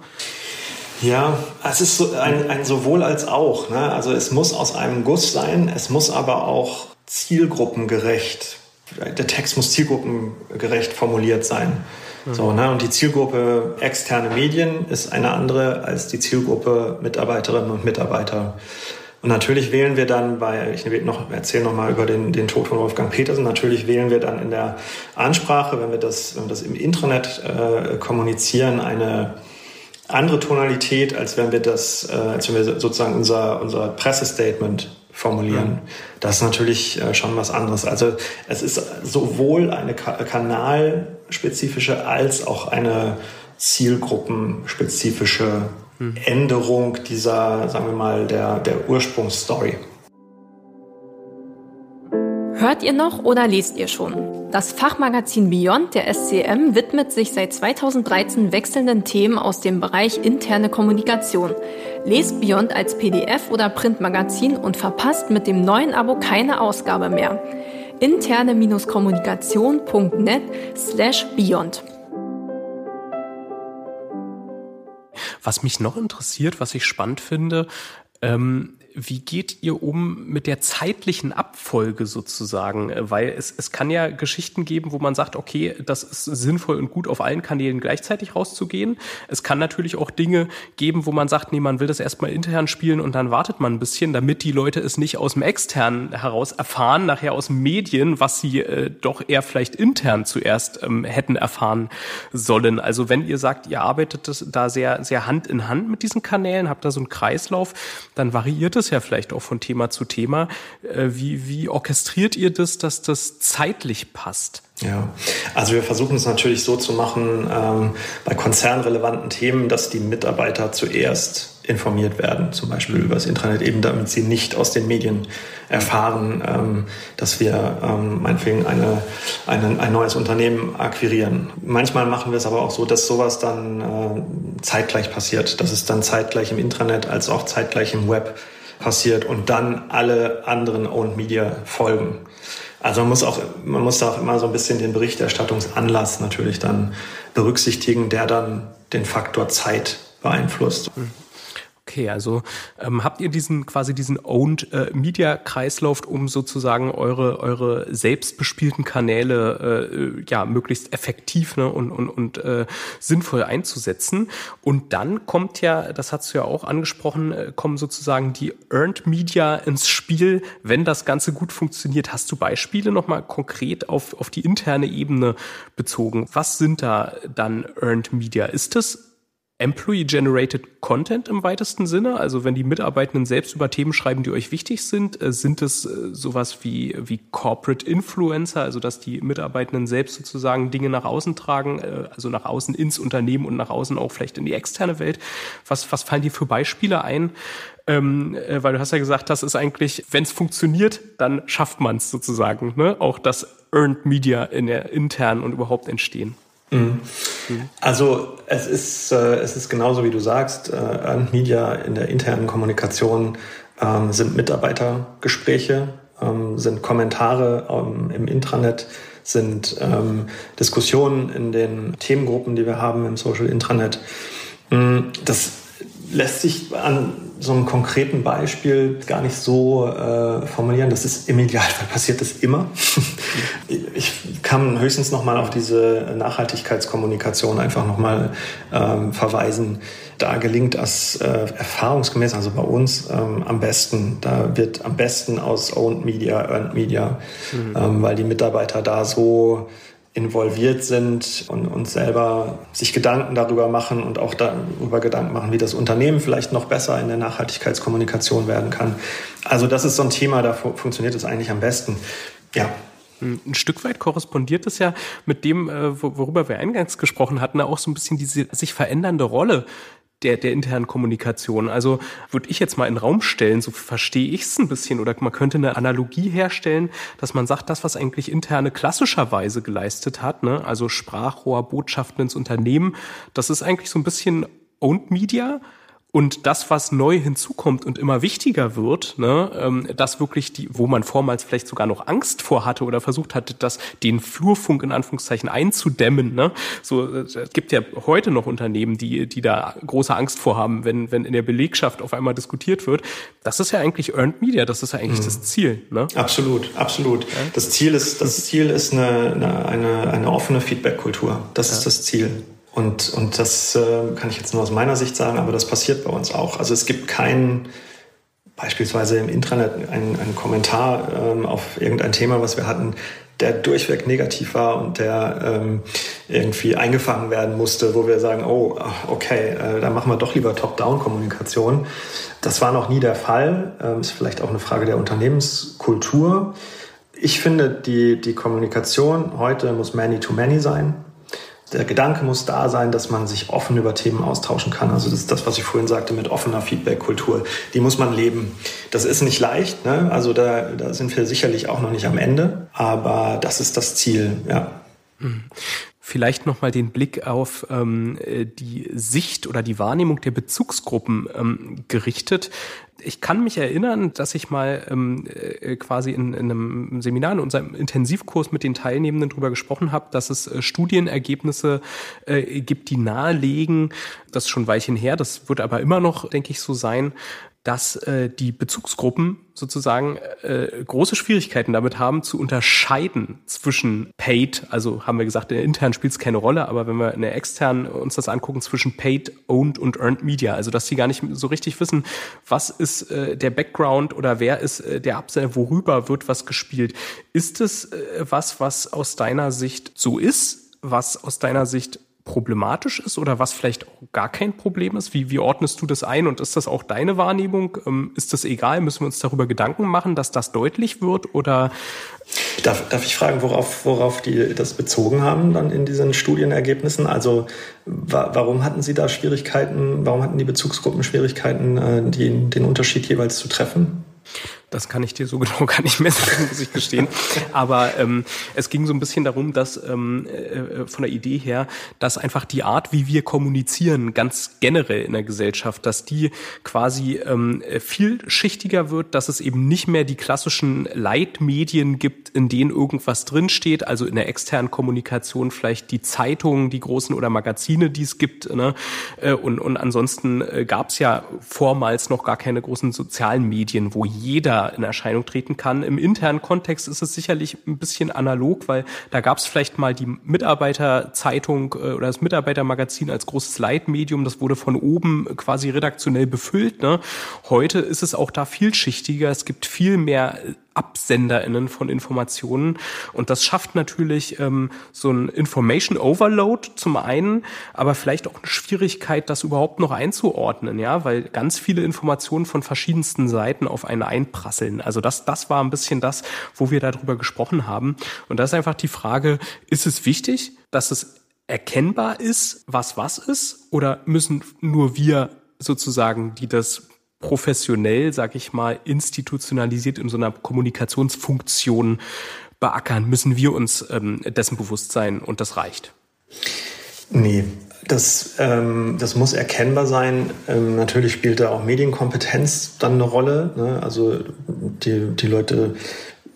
Ja, es ist so ein, ein sowohl als auch. Ne? Also es muss aus einem Guss sein, es muss aber auch zielgruppengerecht. Der Text muss zielgruppengerecht formuliert sein. So, ne? Und die Zielgruppe externe Medien ist eine andere als die Zielgruppe Mitarbeiterinnen und Mitarbeiter. Und natürlich wählen wir dann bei, ich noch, erzähle noch mal über den, den Tod von Wolfgang Petersen, natürlich wählen wir dann in der Ansprache, wenn wir das, das im Intranet äh, kommunizieren, eine andere Tonalität, als wenn wir das, äh, als wenn wir sozusagen unser, unser Pressestatement formulieren. Das ist natürlich äh, schon was anderes. Also es ist sowohl eine ka kanalspezifische als auch eine zielgruppenspezifische. Änderung dieser, sagen wir mal, der, der Ursprungsstory. Hört ihr noch oder lest ihr schon? Das Fachmagazin Beyond der SCM widmet sich seit 2013 wechselnden Themen aus dem Bereich interne Kommunikation. Lest Beyond als PDF oder Printmagazin und verpasst mit dem neuen Abo keine Ausgabe mehr. interne-kommunikation.net slash beyond. Was mich noch interessiert, was ich spannend finde, ähm, wie geht ihr um mit der zeitlichen Abfolge sozusagen? Weil es, es kann ja Geschichten geben, wo man sagt, okay, das ist sinnvoll und gut, auf allen Kanälen gleichzeitig rauszugehen. Es kann natürlich auch Dinge geben, wo man sagt, nee, man will das erstmal intern spielen und dann wartet man ein bisschen, damit die Leute es nicht aus dem externen heraus erfahren, nachher aus Medien, was sie äh, doch eher vielleicht intern zuerst ähm, hätten erfahren sollen. Also wenn ihr sagt, ihr arbeitet das da sehr, sehr Hand in Hand mit diesen Kanälen, habt da so einen Kreislauf, dann variiert es es ja vielleicht auch von Thema zu Thema. Äh, wie, wie orchestriert ihr das, dass das zeitlich passt? Ja, also wir versuchen es natürlich so zu machen ähm, bei konzernrelevanten Themen, dass die Mitarbeiter zuerst informiert werden, zum Beispiel über das Internet, eben damit sie nicht aus den Medien erfahren, ähm, dass wir ähm, meinetwegen eine, eine, ein neues Unternehmen akquirieren. Manchmal machen wir es aber auch so, dass sowas dann äh, zeitgleich passiert, dass es dann zeitgleich im Intranet als auch zeitgleich im Web passiert und dann alle anderen Owned Media folgen. Also man muss auch, man muss auch immer so ein bisschen den Berichterstattungsanlass natürlich dann berücksichtigen, der dann den Faktor Zeit beeinflusst. Mhm. Okay, also ähm, habt ihr diesen quasi diesen Owned äh, Media Kreislauf, um sozusagen eure eure selbstbespielten Kanäle äh, ja möglichst effektiv ne, und und, und äh, sinnvoll einzusetzen. Und dann kommt ja, das hast du ja auch angesprochen, äh, kommen sozusagen die Earned Media ins Spiel, wenn das Ganze gut funktioniert. Hast du Beispiele nochmal konkret auf auf die interne Ebene bezogen? Was sind da dann Earned Media? Ist das Employee-Generated Content im weitesten Sinne? Also wenn die Mitarbeitenden selbst über Themen schreiben, die euch wichtig sind, äh, sind es äh, sowas wie, wie Corporate Influencer, also dass die Mitarbeitenden selbst sozusagen Dinge nach außen tragen, äh, also nach außen ins Unternehmen und nach außen auch vielleicht in die externe Welt? Was, was fallen dir für Beispiele ein? Ähm, weil du hast ja gesagt, das ist eigentlich, wenn es funktioniert, dann schafft man es sozusagen, ne? auch das Earned Media in der internen und überhaupt entstehen. Mhm. Also es ist, äh, es ist genauso wie du sagst, äh, Earned Media in der internen Kommunikation ähm, sind Mitarbeitergespräche, ähm, sind Kommentare ähm, im Intranet, sind ähm, Diskussionen in den Themengruppen, die wir haben im Social Intranet. Mm, das lässt sich an so einem konkreten Beispiel gar nicht so äh, formulieren. Das ist im Idealfall passiert das immer. (laughs) ich kann höchstens noch mal auf diese Nachhaltigkeitskommunikation einfach noch mal ähm, verweisen. Da gelingt das äh, erfahrungsgemäß, also bei uns ähm, am besten. Da wird am besten aus Owned Media, Earned Media, mhm. ähm, weil die Mitarbeiter da so involviert sind und uns selber sich Gedanken darüber machen und auch darüber Gedanken machen, wie das Unternehmen vielleicht noch besser in der Nachhaltigkeitskommunikation werden kann. Also das ist so ein Thema, da funktioniert es eigentlich am besten. Ja, ein Stück weit korrespondiert es ja mit dem, äh, worüber wir eingangs gesprochen hatten, auch so ein bisschen diese sich verändernde Rolle der, der internen Kommunikation. Also würde ich jetzt mal in den Raum stellen, so verstehe ich es ein bisschen, oder man könnte eine Analogie herstellen, dass man sagt, das, was eigentlich interne klassischerweise geleistet hat, ne, also Sprachrohr, Botschaften ins Unternehmen, das ist eigentlich so ein bisschen Owned Media, und das, was neu hinzukommt und immer wichtiger wird, ne, ähm, das wirklich die, wo man vormals vielleicht sogar noch Angst vor hatte oder versucht hatte, das den Flurfunk in Anführungszeichen einzudämmen. Ne? So, äh, es gibt ja heute noch Unternehmen, die, die da große Angst vor haben, wenn, wenn in der Belegschaft auf einmal diskutiert wird. Das ist ja eigentlich Earned Media, das ist ja eigentlich mhm. das Ziel. Ne? Absolut, absolut. Das Ziel ist, das Ziel ist eine, eine, eine, eine offene Feedback-Kultur. Das ja. ist das Ziel. Und, und das äh, kann ich jetzt nur aus meiner Sicht sagen, aber das passiert bei uns auch. Also es gibt keinen, beispielsweise im Intranet, einen, Kommentar ähm, auf irgendein Thema, was wir hatten, der durchweg negativ war und der ähm, irgendwie eingefangen werden musste, wo wir sagen, oh, okay, äh, da machen wir doch lieber Top-Down-Kommunikation. Das war noch nie der Fall. Ähm, ist vielleicht auch eine Frage der Unternehmenskultur. Ich finde, die, die Kommunikation heute muss many-to-many -many sein der Gedanke muss da sein, dass man sich offen über Themen austauschen kann. Also das ist das, was ich vorhin sagte mit offener Feedback-Kultur. Die muss man leben. Das ist nicht leicht. Ne? Also da, da sind wir sicherlich auch noch nicht am Ende. Aber das ist das Ziel, ja. Vielleicht nochmal den Blick auf ähm, äh, die Sicht oder die Wahrnehmung der Bezugsgruppen ähm, gerichtet. Ich kann mich erinnern, dass ich mal ähm, äh, quasi in, in einem Seminar, in unserem Intensivkurs mit den Teilnehmenden darüber gesprochen habe, dass es äh, Studienergebnisse äh, gibt, die nahelegen, das ist schon Weilchen her, das wird aber immer noch, denke ich, so sein, dass äh, die Bezugsgruppen sozusagen äh, große Schwierigkeiten damit haben zu unterscheiden zwischen Paid, also haben wir gesagt, in der internen spielt es keine Rolle, aber wenn wir in der externen uns das angucken, zwischen Paid, Owned und Earned Media, also dass sie gar nicht so richtig wissen, was ist äh, der Background oder wer ist äh, der Absender, worüber wird was gespielt. Ist es äh, was, was aus deiner Sicht so ist, was aus deiner Sicht problematisch ist oder was vielleicht auch gar kein Problem ist? Wie, wie ordnest du das ein und ist das auch deine Wahrnehmung? Ähm, ist das egal? Müssen wir uns darüber Gedanken machen, dass das deutlich wird oder? Darf, darf ich fragen, worauf, worauf die das bezogen haben dann in diesen Studienergebnissen? Also wa warum hatten Sie da Schwierigkeiten, warum hatten die Bezugsgruppen Schwierigkeiten, äh, die, den Unterschied jeweils zu treffen? Das kann ich dir so (laughs) genau gar nicht mehr sagen, muss ich gestehen. Aber ähm, es ging so ein bisschen darum, dass ähm, äh, von der Idee her, dass einfach die Art, wie wir kommunizieren, ganz generell in der Gesellschaft, dass die quasi ähm, vielschichtiger wird, dass es eben nicht mehr die klassischen Leitmedien gibt, in denen irgendwas drinsteht, also in der externen Kommunikation vielleicht die Zeitungen, die großen oder Magazine, die es gibt. Ne? Äh, und, und ansonsten äh, gab es ja vormals noch gar keine großen sozialen Medien, wo jeder in Erscheinung treten kann. Im internen Kontext ist es sicherlich ein bisschen analog, weil da gab es vielleicht mal die Mitarbeiterzeitung äh, oder das Mitarbeitermagazin als großes Leitmedium. Das wurde von oben quasi redaktionell befüllt. Ne? Heute ist es auch da vielschichtiger. Es gibt viel mehr AbsenderInnen von Informationen. Und das schafft natürlich ähm, so ein Information Overload zum einen, aber vielleicht auch eine Schwierigkeit, das überhaupt noch einzuordnen, ja, weil ganz viele Informationen von verschiedensten Seiten auf einen einprasseln. Also das, das war ein bisschen das, wo wir darüber gesprochen haben. Und das ist einfach die Frage, ist es wichtig, dass es erkennbar ist, was was ist, oder müssen nur wir sozusagen, die das professionell, sag ich mal, institutionalisiert in so einer Kommunikationsfunktion beackern, müssen wir uns ähm, dessen bewusst sein und das reicht. Nee, das, ähm, das muss erkennbar sein. Ähm, natürlich spielt da auch Medienkompetenz dann eine Rolle. Ne? Also die, die Leute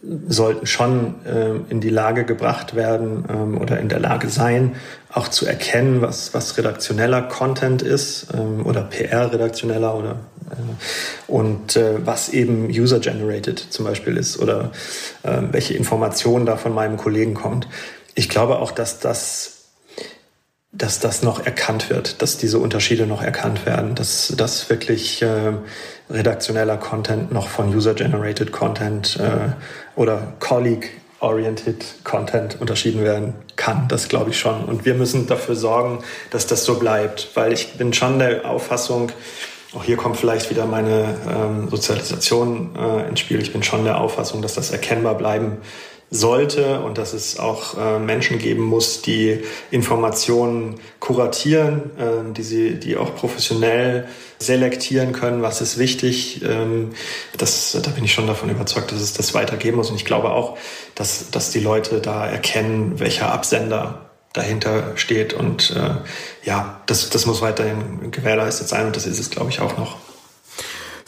sollten schon ähm, in die Lage gebracht werden ähm, oder in der Lage sein, auch zu erkennen, was, was redaktioneller Content ist ähm, oder PR-redaktioneller oder äh, und äh, was eben user-generated zum Beispiel ist oder äh, welche Informationen da von meinem Kollegen kommt. Ich glaube auch, dass das dass das noch erkannt wird, dass diese Unterschiede noch erkannt werden, dass das wirklich äh, redaktioneller Content noch von User-Generated Content äh, oder Colleague-Oriented Content unterschieden werden kann. Das glaube ich schon. Und wir müssen dafür sorgen, dass das so bleibt, weil ich bin schon der Auffassung, auch hier kommt vielleicht wieder meine ähm, Sozialisation äh, ins Spiel. Ich bin schon der Auffassung, dass das erkennbar bleiben sollte und dass es auch äh, Menschen geben muss, die Informationen kuratieren, äh, die sie, die auch professionell selektieren können, was ist wichtig. Ähm, das, da bin ich schon davon überzeugt, dass es das weitergeben muss. Und ich glaube auch, dass, dass die Leute da erkennen, welcher Absender dahinter steht. Und äh, ja, das, das muss weiterhin gewährleistet sein und das ist es, glaube ich, auch noch.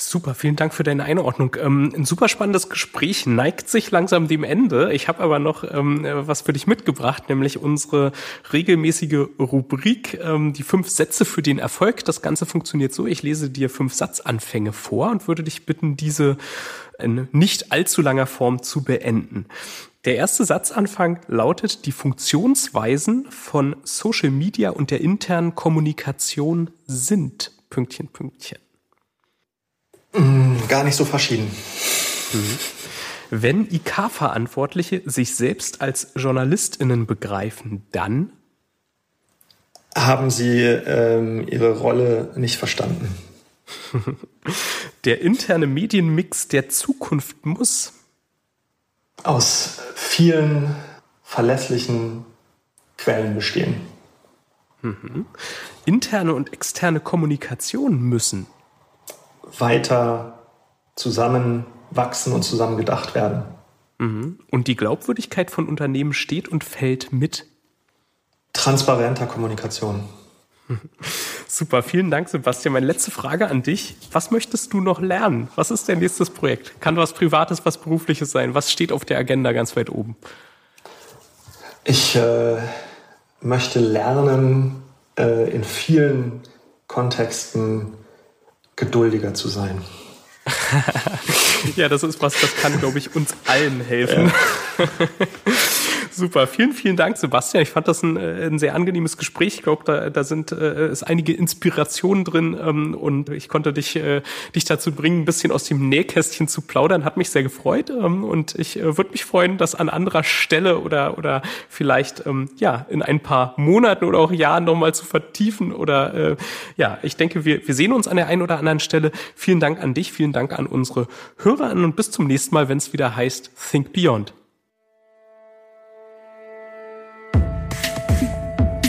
Super, vielen Dank für deine Einordnung. Ähm, ein super spannendes Gespräch neigt sich langsam dem Ende. Ich habe aber noch ähm, was für dich mitgebracht, nämlich unsere regelmäßige Rubrik, ähm, die fünf Sätze für den Erfolg. Das Ganze funktioniert so, ich lese dir fünf Satzanfänge vor und würde dich bitten, diese in nicht allzu langer Form zu beenden. Der erste Satzanfang lautet, die Funktionsweisen von Social Media und der internen Kommunikation sind Pünktchen, Pünktchen. Mm, gar nicht so verschieden. Wenn IK-Verantwortliche sich selbst als JournalistInnen begreifen, dann haben sie ähm, ihre Rolle nicht verstanden. (laughs) Der interne Medienmix der Zukunft muss aus vielen verlässlichen Quellen bestehen. Mhm. Interne und externe Kommunikation müssen weiter zusammenwachsen und zusammen gedacht werden. Mhm. Und die Glaubwürdigkeit von Unternehmen steht und fällt mit transparenter Kommunikation. (laughs) Super, vielen Dank, Sebastian. Meine letzte Frage an dich. Was möchtest du noch lernen? Was ist dein nächstes Projekt? Kann was Privates, was Berufliches sein? Was steht auf der Agenda ganz weit oben? Ich äh, möchte lernen, äh, in vielen Kontexten geduldiger zu sein. (laughs) ja, das ist was, das kann, glaube ich, uns allen helfen. Ja. (laughs) Super, vielen, vielen Dank, Sebastian. Ich fand das ein, äh, ein sehr angenehmes Gespräch. Ich glaube, da, da sind äh, ist einige Inspirationen drin ähm, und ich konnte dich, äh, dich dazu bringen, ein bisschen aus dem Nähkästchen zu plaudern. Hat mich sehr gefreut ähm, und ich äh, würde mich freuen, das an anderer Stelle oder, oder vielleicht ähm, ja in ein paar Monaten oder auch Jahren nochmal zu vertiefen. Oder äh, ja, ich denke, wir, wir sehen uns an der einen oder anderen Stelle. Vielen Dank an dich, vielen Dank an unsere Hörer und bis zum nächsten Mal, wenn es wieder heißt Think Beyond.